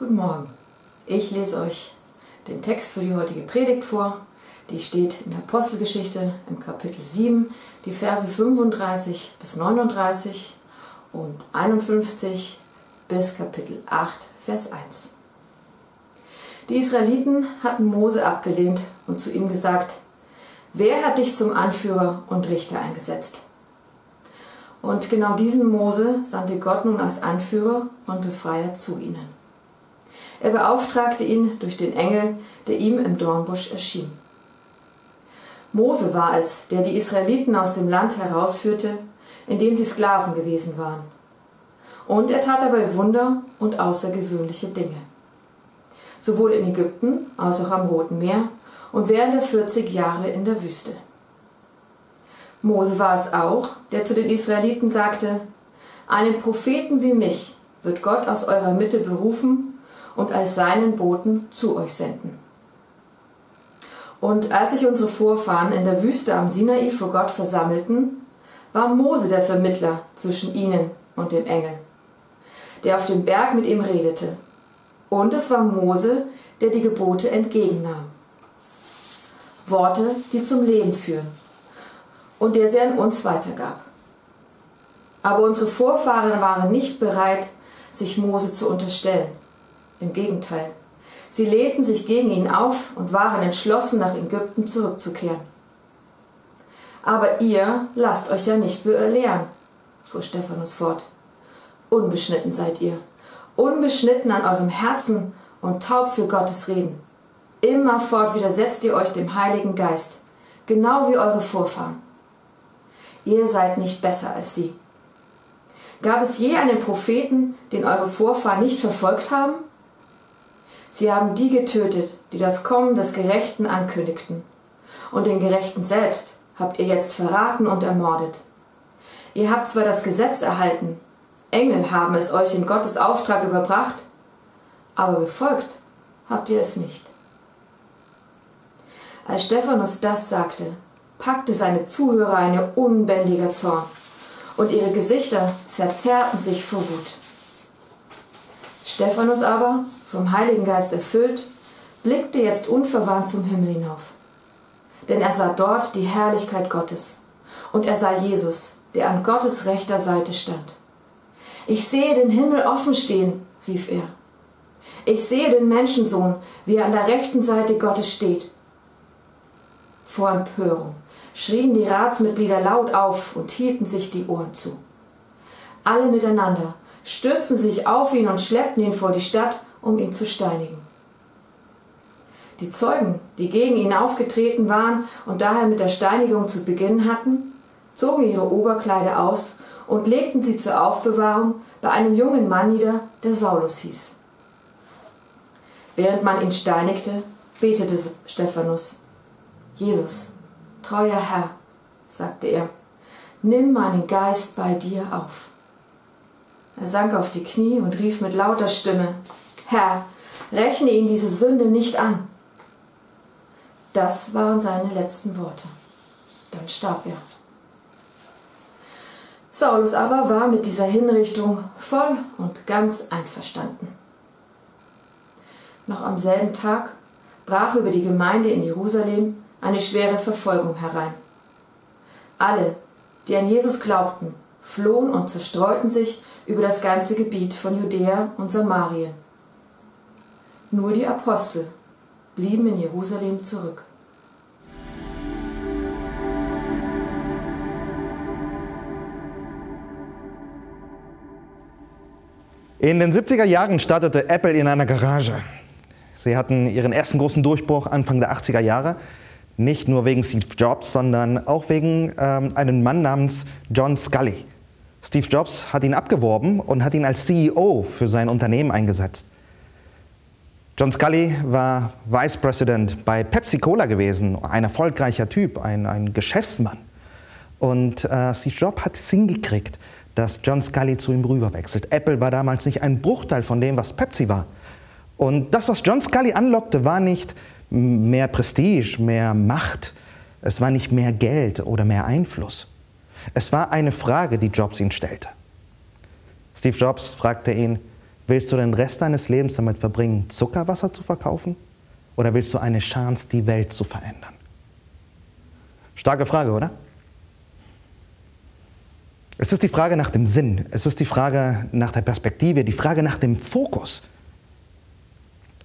Guten Morgen. Ich lese euch den Text für die heutige Predigt vor. Die steht in der Apostelgeschichte im Kapitel 7, die Verse 35 bis 39 und 51 bis Kapitel 8, Vers 1. Die Israeliten hatten Mose abgelehnt und zu ihm gesagt, wer hat dich zum Anführer und Richter eingesetzt? Und genau diesen Mose sandte Gott nun als Anführer und Befreier zu ihnen. Er beauftragte ihn durch den Engel, der ihm im Dornbusch erschien. Mose war es, der die Israeliten aus dem Land herausführte, in dem sie Sklaven gewesen waren. Und er tat dabei Wunder und außergewöhnliche Dinge. Sowohl in Ägypten als auch am Roten Meer und während der 40 Jahre in der Wüste. Mose war es auch, der zu den Israeliten sagte, einen Propheten wie mich wird Gott aus eurer Mitte berufen und als seinen Boten zu euch senden. Und als sich unsere Vorfahren in der Wüste am Sinai vor Gott versammelten, war Mose der Vermittler zwischen ihnen und dem Engel, der auf dem Berg mit ihm redete. Und es war Mose, der die Gebote entgegennahm. Worte, die zum Leben führen und der sie an uns weitergab. Aber unsere Vorfahren waren nicht bereit, sich Mose zu unterstellen. Im Gegenteil, sie lehnten sich gegen ihn auf und waren entschlossen, nach Ägypten zurückzukehren. Aber ihr lasst euch ja nicht belehren, fuhr Stephanus fort. Unbeschnitten seid ihr, unbeschnitten an eurem Herzen und taub für Gottes Reden. Immerfort widersetzt ihr euch dem Heiligen Geist, genau wie eure Vorfahren ihr seid nicht besser als sie. Gab es je einen Propheten, den eure Vorfahren nicht verfolgt haben? Sie haben die getötet, die das Kommen des Gerechten ankündigten. Und den Gerechten selbst habt ihr jetzt verraten und ermordet. Ihr habt zwar das Gesetz erhalten, Engel haben es euch in Gottes Auftrag überbracht, aber befolgt habt ihr es nicht. Als Stephanus das sagte, packte seine Zuhörer ein unbändiger Zorn, und ihre Gesichter verzerrten sich vor Wut. Stephanus aber, vom Heiligen Geist erfüllt, blickte jetzt unverwandt zum Himmel hinauf. Denn er sah dort die Herrlichkeit Gottes, und er sah Jesus, der an Gottes rechter Seite stand. Ich sehe den Himmel offen stehen, rief er. Ich sehe den Menschensohn, wie er an der rechten Seite Gottes steht. Vor Empörung schrien die Ratsmitglieder laut auf und hielten sich die Ohren zu. Alle miteinander stürzten sich auf ihn und schleppten ihn vor die Stadt, um ihn zu steinigen. Die Zeugen, die gegen ihn aufgetreten waren und daher mit der Steinigung zu beginnen hatten, zogen ihre Oberkleider aus und legten sie zur Aufbewahrung bei einem jungen Mann nieder, der Saulus hieß. Während man ihn steinigte, betete Stephanus, Jesus, Treuer Herr, sagte er, nimm meinen Geist bei dir auf. Er sank auf die Knie und rief mit lauter Stimme, Herr, rechne ihn diese Sünde nicht an. Das waren seine letzten Worte. Dann starb er. Saulus aber war mit dieser Hinrichtung voll und ganz einverstanden. Noch am selben Tag brach über die Gemeinde in Jerusalem eine schwere Verfolgung herein. Alle, die an Jesus glaubten, flohen und zerstreuten sich über das ganze Gebiet von Judäa und Samarien. Nur die Apostel blieben in Jerusalem zurück. In den 70er Jahren startete Apple in einer Garage. Sie hatten ihren ersten großen Durchbruch Anfang der 80er Jahre nicht nur wegen Steve Jobs, sondern auch wegen ähm, einem Mann namens John Scully. Steve Jobs hat ihn abgeworben und hat ihn als CEO für sein Unternehmen eingesetzt. John Scully war Vice President bei Pepsi Cola gewesen, ein erfolgreicher Typ, ein, ein Geschäftsmann. Und äh, Steve Jobs hat es hingekriegt, dass John Scully zu ihm rüberwechselt. Apple war damals nicht ein Bruchteil von dem, was Pepsi war. Und das, was John Scully anlockte, war nicht mehr Prestige, mehr Macht. Es war nicht mehr Geld oder mehr Einfluss. Es war eine Frage, die Jobs ihn stellte. Steve Jobs fragte ihn, Willst du den Rest deines Lebens damit verbringen, Zuckerwasser zu verkaufen? Oder willst du eine Chance, die Welt zu verändern? Starke Frage, oder? Es ist die Frage nach dem Sinn, es ist die Frage nach der Perspektive, die Frage nach dem Fokus.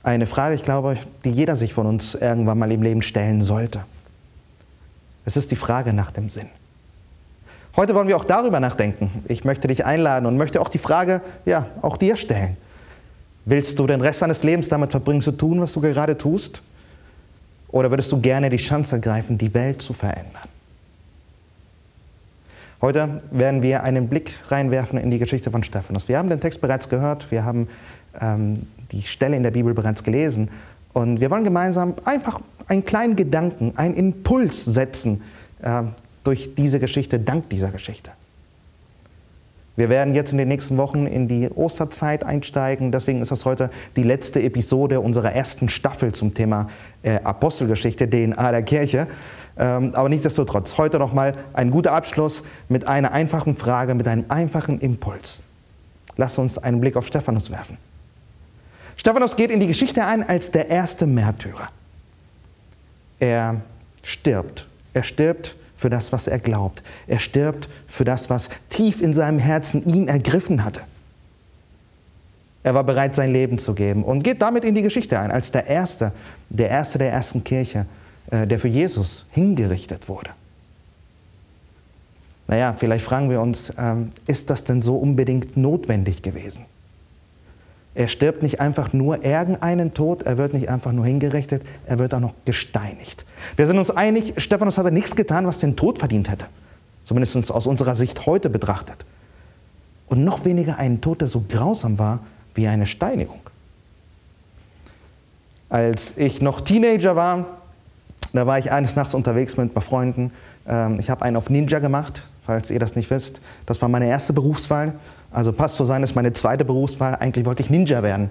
Eine Frage, ich glaube, die jeder sich von uns irgendwann mal im Leben stellen sollte. Es ist die Frage nach dem Sinn. Heute wollen wir auch darüber nachdenken. Ich möchte dich einladen und möchte auch die Frage, ja, auch dir stellen. Willst du den Rest deines Lebens damit verbringen, zu tun, was du gerade tust? Oder würdest du gerne die Chance ergreifen, die Welt zu verändern? Heute werden wir einen Blick reinwerfen in die Geschichte von Stephanus. Wir haben den Text bereits gehört, wir haben ähm, die Stelle in der Bibel bereits gelesen und wir wollen gemeinsam einfach einen kleinen Gedanken, einen Impuls setzen, äh, durch diese Geschichte, dank dieser Geschichte. Wir werden jetzt in den nächsten Wochen in die Osterzeit einsteigen. Deswegen ist das heute die letzte Episode unserer ersten Staffel zum Thema äh, Apostelgeschichte, DNA der Kirche. Ähm, aber nichtsdestotrotz, heute nochmal ein guter Abschluss mit einer einfachen Frage, mit einem einfachen Impuls. Lass uns einen Blick auf Stephanus werfen. Stephanus geht in die Geschichte ein als der erste Märtyrer. Er stirbt. Er stirbt für das, was er glaubt. Er stirbt für das, was tief in seinem Herzen ihn ergriffen hatte. Er war bereit, sein Leben zu geben und geht damit in die Geschichte ein, als der Erste, der Erste der ersten Kirche, äh, der für Jesus hingerichtet wurde. Naja, vielleicht fragen wir uns, ähm, ist das denn so unbedingt notwendig gewesen? Er stirbt nicht einfach nur irgendeinen Tod, er wird nicht einfach nur hingerichtet, er wird auch noch gesteinigt. Wir sind uns einig, Stephanus hatte nichts getan, was den Tod verdient hätte. Zumindest aus unserer Sicht heute betrachtet. Und noch weniger einen Tod, der so grausam war wie eine Steinigung. Als ich noch Teenager war, da war ich eines Nachts unterwegs mit ein paar Freunden. Ähm, ich habe einen auf Ninja gemacht, falls ihr das nicht wisst. Das war meine erste Berufswahl. Also passt zu sein ist meine zweite Berufswahl. Eigentlich wollte ich Ninja werden.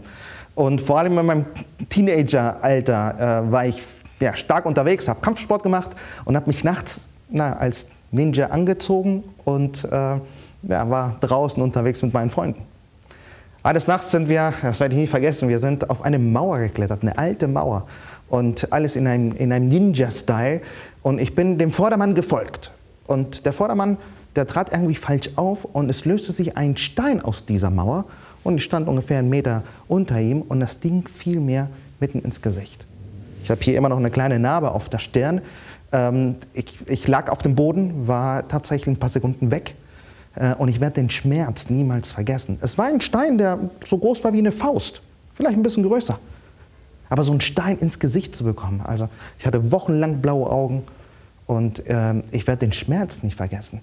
Und vor allem in meinem Teenageralter äh, war ich ja, stark unterwegs, habe Kampfsport gemacht und habe mich nachts na, als Ninja angezogen und äh, ja, war draußen unterwegs mit meinen Freunden. Eines Nachts sind wir, das werde ich nie vergessen, wir sind auf eine Mauer geklettert, eine alte Mauer und alles in einem, in einem Ninja-Style und ich bin dem Vordermann gefolgt. Und der Vordermann der trat irgendwie falsch auf und es löste sich ein Stein aus dieser Mauer und ich stand ungefähr einen Meter unter ihm und das Ding fiel mir mitten ins Gesicht. Ich habe hier immer noch eine kleine Narbe auf der Stirn. Ähm, ich, ich, lag auf dem Boden, war tatsächlich ein paar Sekunden weg äh, und ich werde den Schmerz niemals vergessen. Es war ein Stein, der so groß war wie eine Faust, vielleicht ein bisschen größer. Aber so einen Stein ins Gesicht zu bekommen, also ich hatte wochenlang blaue Augen und äh, ich werde den Schmerz nicht vergessen.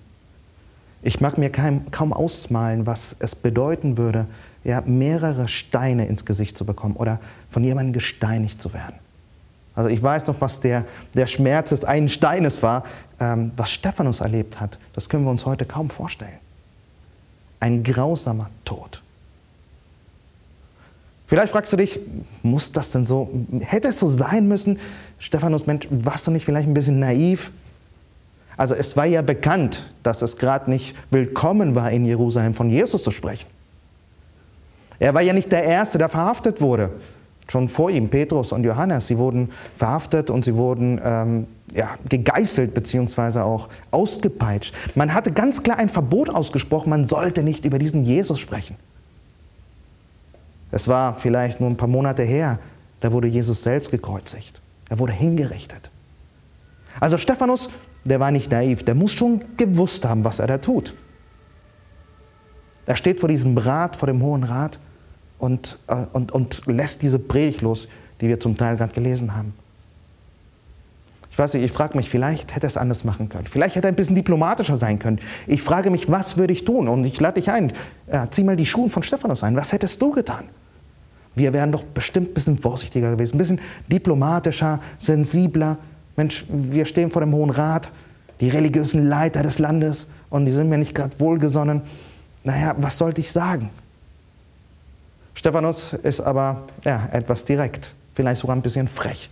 Ich mag mir kaum, kaum ausmalen, was es bedeuten würde, ja, mehrere Steine ins Gesicht zu bekommen oder von jemandem gesteinigt zu werden. Also ich weiß noch, was der, der Schmerz des einen Steines war, ähm, was Stephanus erlebt hat. Das können wir uns heute kaum vorstellen. Ein grausamer Tod. Vielleicht fragst du dich, muss das denn so, hätte es so sein müssen? Stephanus, Mensch, warst du nicht vielleicht ein bisschen naiv? Also es war ja bekannt, dass es gerade nicht willkommen war, in Jerusalem von Jesus zu sprechen. Er war ja nicht der Erste, der verhaftet wurde. Schon vor ihm, Petrus und Johannes, sie wurden verhaftet und sie wurden ähm, ja, gegeißelt bzw. auch ausgepeitscht. Man hatte ganz klar ein Verbot ausgesprochen, man sollte nicht über diesen Jesus sprechen. Es war vielleicht nur ein paar Monate her, da wurde Jesus selbst gekreuzigt. Er wurde hingerichtet. Also Stephanus der war nicht naiv, der muss schon gewusst haben, was er da tut. Er steht vor diesem Rat, vor dem Hohen Rat und, äh, und, und lässt diese Predigt los, die wir zum Teil gerade gelesen haben. Ich weiß nicht, ich frage mich, vielleicht hätte er es anders machen können. Vielleicht hätte er ein bisschen diplomatischer sein können. Ich frage mich, was würde ich tun? Und ich lade dich ein, äh, zieh mal die Schuhe von Stephanus ein. Was hättest du getan? Wir wären doch bestimmt ein bisschen vorsichtiger gewesen, ein bisschen diplomatischer, sensibler, Mensch, wir stehen vor dem Hohen Rat, die religiösen Leiter des Landes und die sind mir nicht gerade wohlgesonnen. Naja, was sollte ich sagen? Stephanus ist aber ja, etwas direkt, vielleicht sogar ein bisschen frech.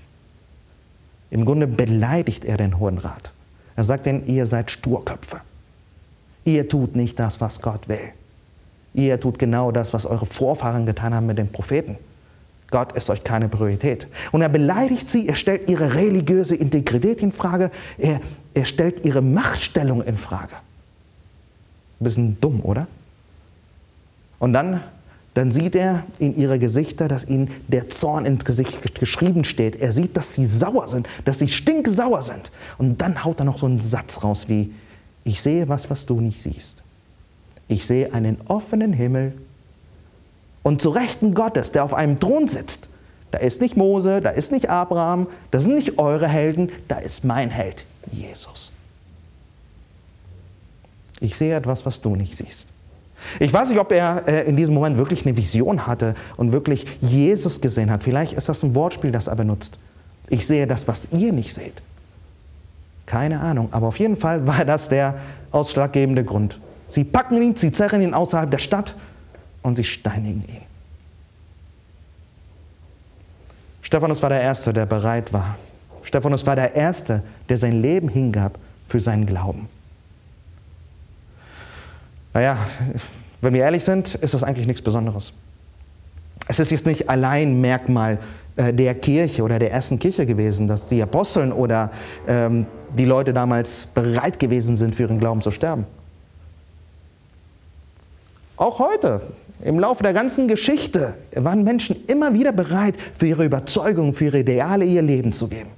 Im Grunde beleidigt er den Hohen Rat. Er sagt ihnen, ihr seid Sturköpfe. Ihr tut nicht das, was Gott will. Ihr tut genau das, was eure Vorfahren getan haben mit den Propheten. Gott ist euch keine Priorität. Und er beleidigt sie, er stellt ihre religiöse Integrität in Frage, er, er stellt ihre Machtstellung in Frage. Bisschen dumm, oder? Und dann, dann sieht er in ihre Gesichter, dass ihnen der Zorn ins Gesicht geschrieben steht. Er sieht, dass sie sauer sind, dass sie stinksauer sind. Und dann haut er noch so einen Satz raus wie, ich sehe was, was du nicht siehst. Ich sehe einen offenen Himmel und zu Rechten Gottes, der auf einem Thron sitzt. Da ist nicht Mose, da ist nicht Abraham, das sind nicht eure Helden, da ist mein Held, Jesus. Ich sehe etwas, was du nicht siehst. Ich weiß nicht, ob er äh, in diesem Moment wirklich eine Vision hatte und wirklich Jesus gesehen hat. Vielleicht ist das ein Wortspiel, das er benutzt. Ich sehe das, was ihr nicht seht. Keine Ahnung, aber auf jeden Fall war das der ausschlaggebende Grund. Sie packen ihn, sie zerren ihn außerhalb der Stadt und sie steinigen ihn. Stephanus war der Erste, der bereit war. Stephanus war der Erste, der sein Leben hingab für seinen Glauben. Naja, wenn wir ehrlich sind, ist das eigentlich nichts Besonderes. Es ist jetzt nicht allein Merkmal äh, der Kirche oder der ersten Kirche gewesen, dass die Aposteln oder ähm, die Leute damals bereit gewesen sind, für ihren Glauben zu sterben. Auch heute, im Laufe der ganzen Geschichte, waren Menschen immer wieder bereit, für ihre Überzeugung, für ihre Ideale ihr Leben zu geben.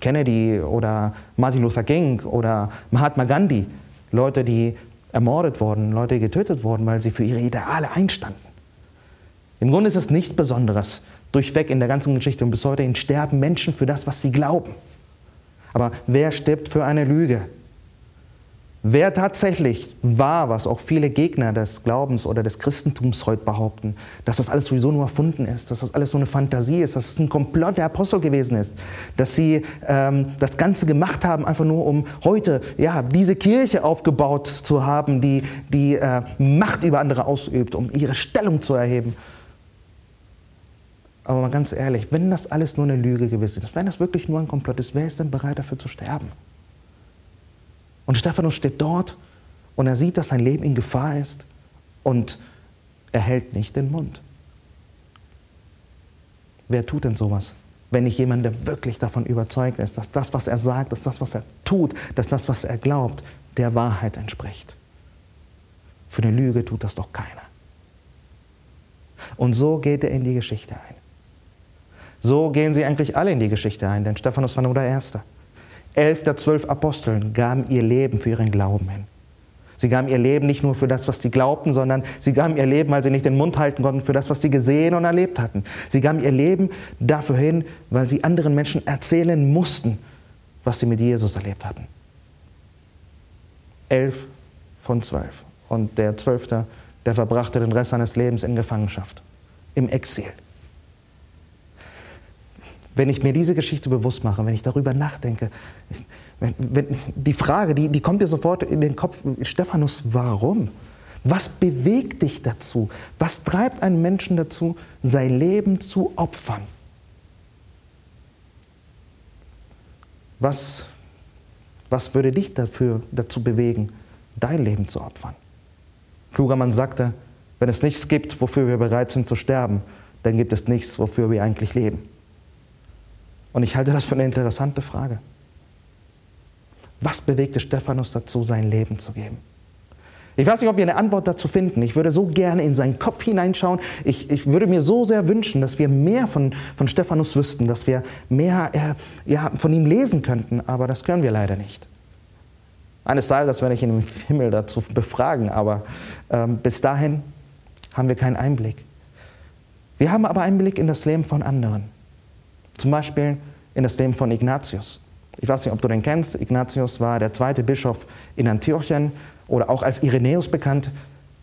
Kennedy oder Martin Luther King oder Mahatma Gandhi, Leute, die ermordet wurden, Leute, die getötet wurden, weil sie für ihre Ideale einstanden. Im Grunde ist es nichts Besonderes, durchweg in der ganzen Geschichte und bis heute sterben Menschen für das, was sie glauben. Aber wer stirbt für eine Lüge? Wer tatsächlich war, was auch viele Gegner des Glaubens oder des Christentums heute behaupten, dass das alles sowieso nur erfunden ist, dass das alles so eine Fantasie ist, dass es ein Komplott der Apostel gewesen ist, dass sie ähm, das Ganze gemacht haben, einfach nur um heute ja, diese Kirche aufgebaut zu haben, die die äh, Macht über andere ausübt, um ihre Stellung zu erheben. Aber mal ganz ehrlich, wenn das alles nur eine Lüge gewesen ist, wenn das wirklich nur ein Komplott ist, wer ist denn bereit dafür zu sterben? Und Stephanus steht dort und er sieht, dass sein Leben in Gefahr ist und er hält nicht den Mund. Wer tut denn sowas? Wenn nicht jemand, der wirklich davon überzeugt ist, dass das, was er sagt, dass das, was er tut, dass das, was er glaubt, der Wahrheit entspricht. Für eine Lüge tut das doch keiner. Und so geht er in die Geschichte ein. So gehen sie eigentlich alle in die Geschichte ein, denn Stephanus war nur der Erste. Elf der zwölf Aposteln gaben ihr Leben für ihren Glauben hin. Sie gaben ihr Leben nicht nur für das, was sie glaubten, sondern sie gaben ihr Leben, weil sie nicht den Mund halten konnten, für das, was sie gesehen und erlebt hatten. Sie gaben ihr Leben dafür hin, weil sie anderen Menschen erzählen mussten, was sie mit Jesus erlebt hatten. Elf von zwölf. Und der Zwölfte, der verbrachte den Rest seines Lebens in Gefangenschaft, im Exil wenn ich mir diese Geschichte bewusst mache, wenn ich darüber nachdenke, wenn, wenn, die Frage, die, die kommt dir sofort in den Kopf, Stephanus, warum? Was bewegt dich dazu? Was treibt einen Menschen dazu, sein Leben zu opfern? Was, was würde dich dafür, dazu bewegen, dein Leben zu opfern? Kluger Mann sagte, wenn es nichts gibt, wofür wir bereit sind zu sterben, dann gibt es nichts, wofür wir eigentlich leben. Und ich halte das für eine interessante Frage. Was bewegte Stephanus dazu, sein Leben zu geben? Ich weiß nicht, ob wir eine Antwort dazu finden. Ich würde so gerne in seinen Kopf hineinschauen. Ich, ich würde mir so sehr wünschen, dass wir mehr von, von Stephanus wüssten, dass wir mehr äh, ja, von ihm lesen könnten, aber das können wir leider nicht. Eines Tages werde ich ihn im Himmel dazu befragen, aber ähm, bis dahin haben wir keinen Einblick. Wir haben aber Einblick in das Leben von anderen. Zum Beispiel in das Leben von Ignatius. Ich weiß nicht, ob du den kennst. Ignatius war der zweite Bischof in Antiochien oder auch als Irenäus bekannt.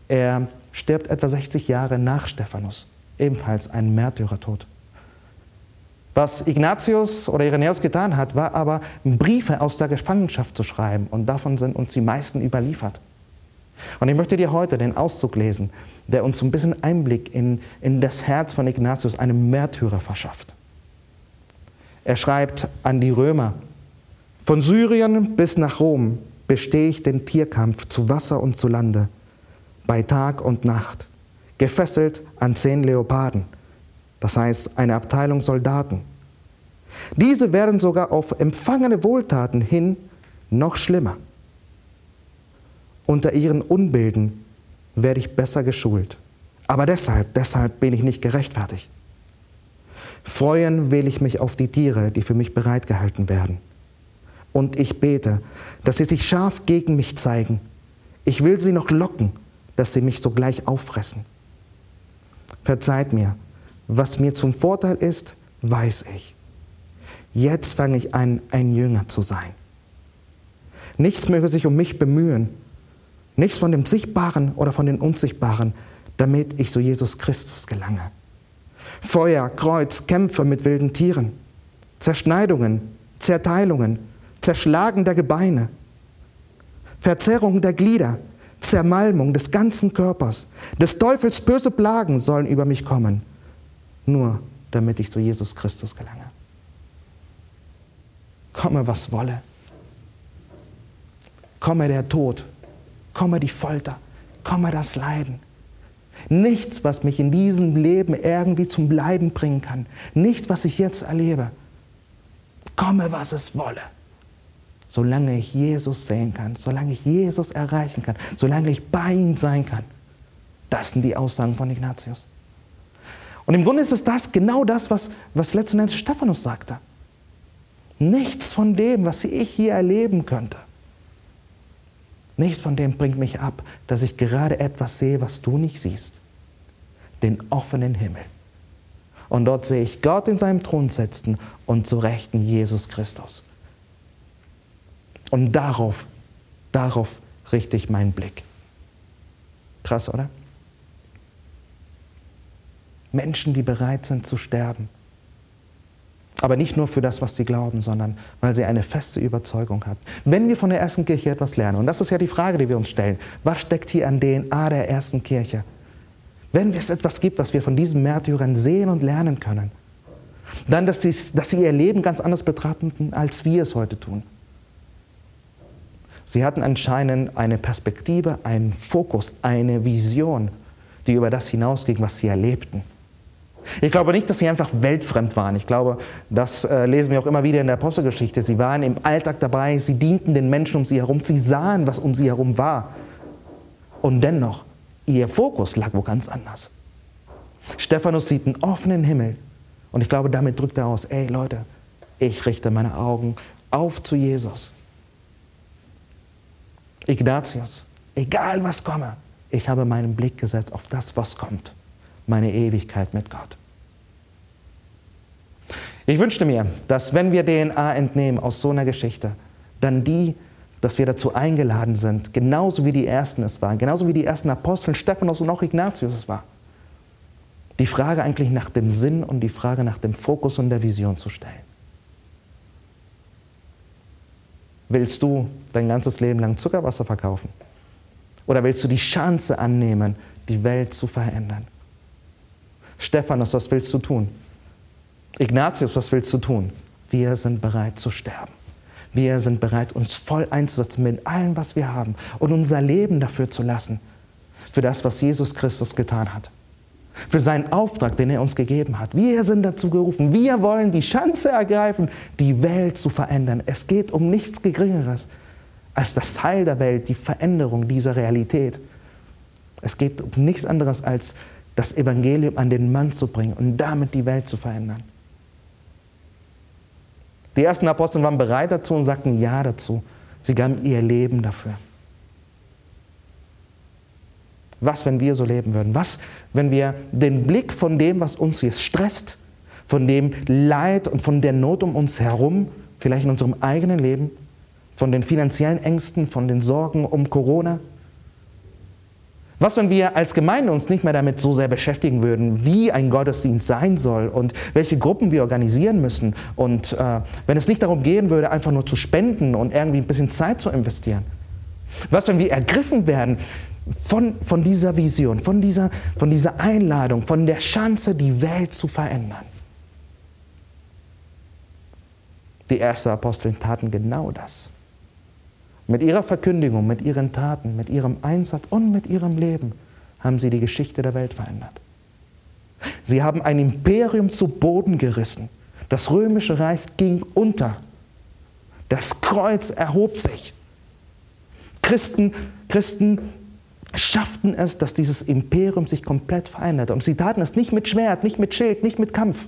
Er stirbt etwa 60 Jahre nach Stephanus, ebenfalls ein Märtyrertod. Was Ignatius oder Irenäus getan hat, war aber, Briefe aus der Gefangenschaft zu schreiben. Und davon sind uns die meisten überliefert. Und ich möchte dir heute den Auszug lesen, der uns ein bisschen Einblick in, in das Herz von Ignatius, einem Märtyrer, verschafft. Er schreibt an die Römer, von Syrien bis nach Rom bestehe ich den Tierkampf zu Wasser und zu Lande. bei Tag und Nacht, gefesselt an zehn Leoparden, das heißt eine Abteilung Soldaten. Diese werden sogar auf empfangene Wohltaten hin noch schlimmer. Unter ihren Unbilden werde ich besser geschult. Aber deshalb, deshalb bin ich nicht gerechtfertigt. Freuen will ich mich auf die Tiere, die für mich bereitgehalten werden. Und ich bete, dass sie sich scharf gegen mich zeigen. Ich will sie noch locken, dass sie mich sogleich auffressen. Verzeiht mir, was mir zum Vorteil ist, weiß ich. Jetzt fange ich an, ein Jünger zu sein. Nichts möge sich um mich bemühen, nichts von dem Sichtbaren oder von den Unsichtbaren, damit ich zu Jesus Christus gelange. Feuer, Kreuz, Kämpfe mit wilden Tieren, Zerschneidungen, Zerteilungen, Zerschlagen der Gebeine, Verzerrung der Glieder, Zermalmung des ganzen Körpers, des Teufels böse Plagen sollen über mich kommen, nur damit ich zu Jesus Christus gelange. Komme, was wolle. Komme der Tod, komme die Folter, komme das Leiden. Nichts, was mich in diesem Leben irgendwie zum Bleiben bringen kann. Nichts, was ich jetzt erlebe. Komme, was es wolle. Solange ich Jesus sehen kann, solange ich Jesus erreichen kann, solange ich bei ihm sein kann. Das sind die Aussagen von Ignatius. Und im Grunde ist es das, genau das, was, was letzten Endes Stephanus sagte. Nichts von dem, was ich hier erleben könnte, Nichts von dem bringt mich ab, dass ich gerade etwas sehe, was du nicht siehst. Den offenen Himmel. Und dort sehe ich Gott in seinem Thron sitzen und zu Rechten Jesus Christus. Und darauf, darauf richte ich meinen Blick. Krass, oder? Menschen, die bereit sind zu sterben aber nicht nur für das, was sie glauben, sondern weil sie eine feste Überzeugung hat. Wenn wir von der ersten Kirche etwas lernen, und das ist ja die Frage, die wir uns stellen, was steckt hier an DNA der ersten Kirche? Wenn es etwas gibt, was wir von diesen Märtyrern sehen und lernen können, dann, dass sie, dass sie ihr Leben ganz anders betrachten, als wir es heute tun. Sie hatten anscheinend eine Perspektive, einen Fokus, eine Vision, die über das hinausging, was sie erlebten. Ich glaube nicht, dass sie einfach weltfremd waren. Ich glaube, das äh, lesen wir auch immer wieder in der Apostelgeschichte. Sie waren im Alltag dabei, sie dienten den Menschen um sie herum, sie sahen, was um sie herum war. Und dennoch, ihr Fokus lag wo ganz anders. Stephanus sieht einen offenen Himmel und ich glaube, damit drückt er aus, ey Leute, ich richte meine Augen auf zu Jesus. Ignatius, egal was komme, ich habe meinen Blick gesetzt auf das, was kommt meine Ewigkeit mit Gott. Ich wünschte mir, dass wenn wir DNA entnehmen aus so einer Geschichte, dann die, dass wir dazu eingeladen sind, genauso wie die Ersten es waren, genauso wie die ersten Apostel, Stephanus und auch Ignatius es war, die Frage eigentlich nach dem Sinn und die Frage nach dem Fokus und der Vision zu stellen. Willst du dein ganzes Leben lang Zuckerwasser verkaufen? Oder willst du die Chance annehmen, die Welt zu verändern? Stephanus, was willst du tun? Ignatius, was willst du tun? Wir sind bereit zu sterben. Wir sind bereit, uns voll einzusetzen mit allem, was wir haben und unser Leben dafür zu lassen, für das, was Jesus Christus getan hat, für seinen Auftrag, den er uns gegeben hat. Wir sind dazu gerufen, wir wollen die Chance ergreifen, die Welt zu verändern. Es geht um nichts Geringeres als das Heil der Welt, die Veränderung dieser Realität. Es geht um nichts anderes als das Evangelium an den Mann zu bringen und damit die Welt zu verändern. Die ersten Apostel waren bereit dazu und sagten Ja dazu. Sie gaben ihr Leben dafür. Was, wenn wir so leben würden? Was, wenn wir den Blick von dem, was uns jetzt stresst, von dem Leid und von der Not um uns herum, vielleicht in unserem eigenen Leben, von den finanziellen Ängsten, von den Sorgen um Corona, was, wenn wir als Gemeinde uns nicht mehr damit so sehr beschäftigen würden, wie ein Gottesdienst sein soll und welche Gruppen wir organisieren müssen und äh, wenn es nicht darum gehen würde, einfach nur zu spenden und irgendwie ein bisschen Zeit zu investieren? Was, wenn wir ergriffen werden von, von dieser Vision, von dieser, von dieser Einladung, von der Chance, die Welt zu verändern? Die ersten Apostel taten genau das. Mit ihrer Verkündigung, mit ihren Taten, mit ihrem Einsatz und mit ihrem Leben haben sie die Geschichte der Welt verändert. Sie haben ein Imperium zu Boden gerissen. Das römische Reich ging unter. Das Kreuz erhob sich. Christen, Christen schafften es, dass dieses Imperium sich komplett veränderte. Und sie taten es nicht mit Schwert, nicht mit Schild, nicht mit Kampf.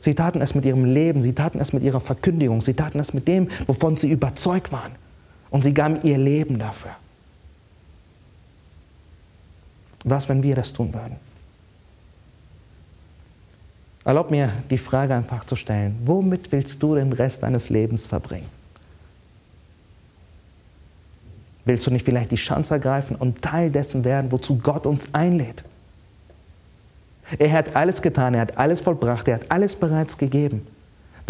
Sie taten es mit ihrem Leben, sie taten es mit ihrer Verkündigung, sie taten es mit dem, wovon sie überzeugt waren. Und sie gaben ihr Leben dafür. Was, wenn wir das tun würden? Erlaub mir, die Frage einfach zu stellen. Womit willst du den Rest deines Lebens verbringen? Willst du nicht vielleicht die Chance ergreifen und Teil dessen werden, wozu Gott uns einlädt? Er hat alles getan, er hat alles vollbracht, er hat alles bereits gegeben,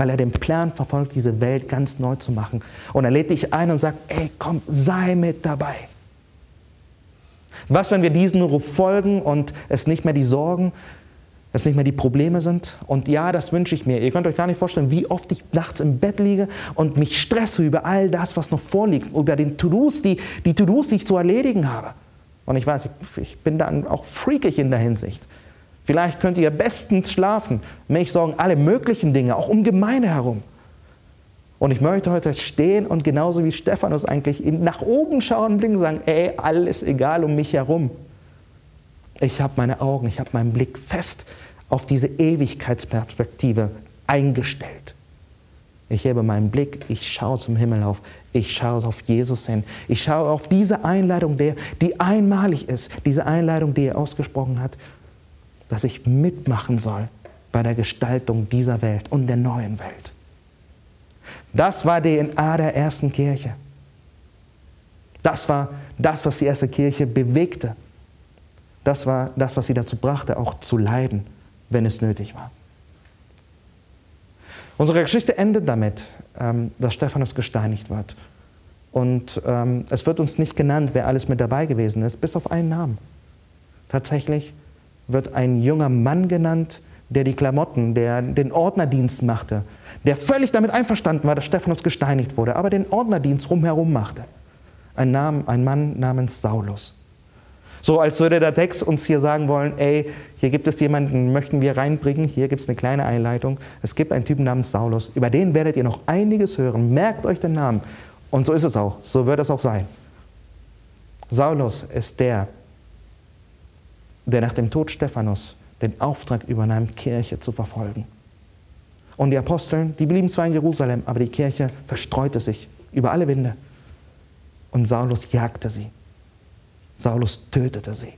weil er den Plan verfolgt, diese Welt ganz neu zu machen. Und er lädt dich ein und sagt, ey, komm, sei mit dabei. Was, wenn wir diesen Ruf folgen und es nicht mehr die Sorgen, es nicht mehr die Probleme sind? Und ja, das wünsche ich mir. Ihr könnt euch gar nicht vorstellen, wie oft ich nachts im Bett liege und mich stresse über all das, was noch vorliegt, über den To-Dos, die, die To-Dos, die ich zu erledigen habe. Und ich weiß, ich bin dann auch freakig in der Hinsicht. Vielleicht könnt ihr bestens schlafen. Mich sorgen alle möglichen Dinge, auch um Gemeinde herum. Und ich möchte heute stehen und genauso wie Stephanus eigentlich nach oben schauen und sagen, ey, alles egal um mich herum. Ich habe meine Augen, ich habe meinen Blick fest auf diese Ewigkeitsperspektive eingestellt. Ich hebe meinen Blick, ich schaue zum Himmel auf, ich schaue auf Jesus hin. Ich schaue auf diese Einladung, die einmalig ist, diese Einladung, die er ausgesprochen hat, dass ich mitmachen soll bei der Gestaltung dieser Welt und der neuen Welt. Das war DNA der ersten Kirche. Das war das, was die erste Kirche bewegte. Das war das, was sie dazu brachte, auch zu leiden, wenn es nötig war. Unsere Geschichte endet damit, ähm, dass Stephanus gesteinigt wird. Und ähm, es wird uns nicht genannt, wer alles mit dabei gewesen ist, bis auf einen Namen. Tatsächlich wird ein junger Mann genannt, der die Klamotten, der den Ordnerdienst machte, der völlig damit einverstanden war, dass Stephanus gesteinigt wurde, aber den Ordnerdienst rumherum machte. Ein, Name, ein Mann namens Saulus. So als würde der Text uns hier sagen wollen, ey, hier gibt es jemanden, möchten wir reinbringen, hier gibt es eine kleine Einleitung. Es gibt einen Typen namens Saulus, über den werdet ihr noch einiges hören. Merkt euch den Namen. Und so ist es auch, so wird es auch sein. Saulus ist der, der nach dem Tod Stephanus den Auftrag übernahm, Kirche zu verfolgen. Und die Aposteln, die blieben zwar in Jerusalem, aber die Kirche verstreute sich über alle Winde. Und Saulus jagte sie. Saulus tötete sie.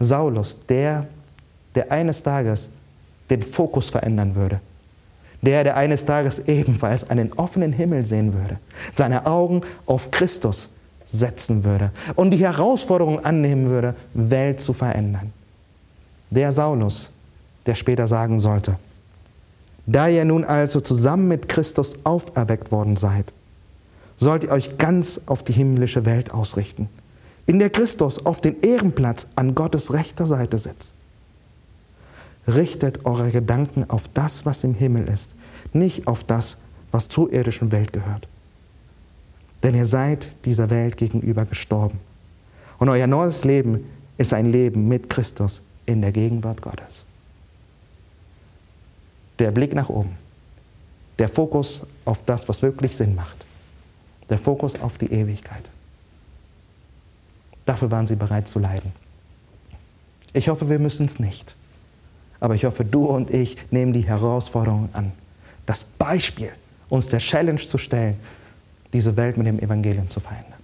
Saulus, der, der eines Tages den Fokus verändern würde. Der, der eines Tages ebenfalls einen offenen Himmel sehen würde. Seine Augen auf Christus setzen würde und die Herausforderung annehmen würde, Welt zu verändern. Der Saulus, der später sagen sollte, da ihr nun also zusammen mit Christus auferweckt worden seid, sollt ihr euch ganz auf die himmlische Welt ausrichten, in der Christus auf den Ehrenplatz an Gottes rechter Seite sitzt. Richtet eure Gedanken auf das, was im Himmel ist, nicht auf das, was zur irdischen Welt gehört. Denn ihr seid dieser Welt gegenüber gestorben. Und euer neues Leben ist ein Leben mit Christus in der Gegenwart Gottes. Der Blick nach oben. Der Fokus auf das, was wirklich Sinn macht. Der Fokus auf die Ewigkeit. Dafür waren sie bereit zu leiden. Ich hoffe, wir müssen es nicht. Aber ich hoffe, du und ich nehmen die Herausforderung an. Das Beispiel, uns der Challenge zu stellen diese Welt mit dem Evangelium zu verändern.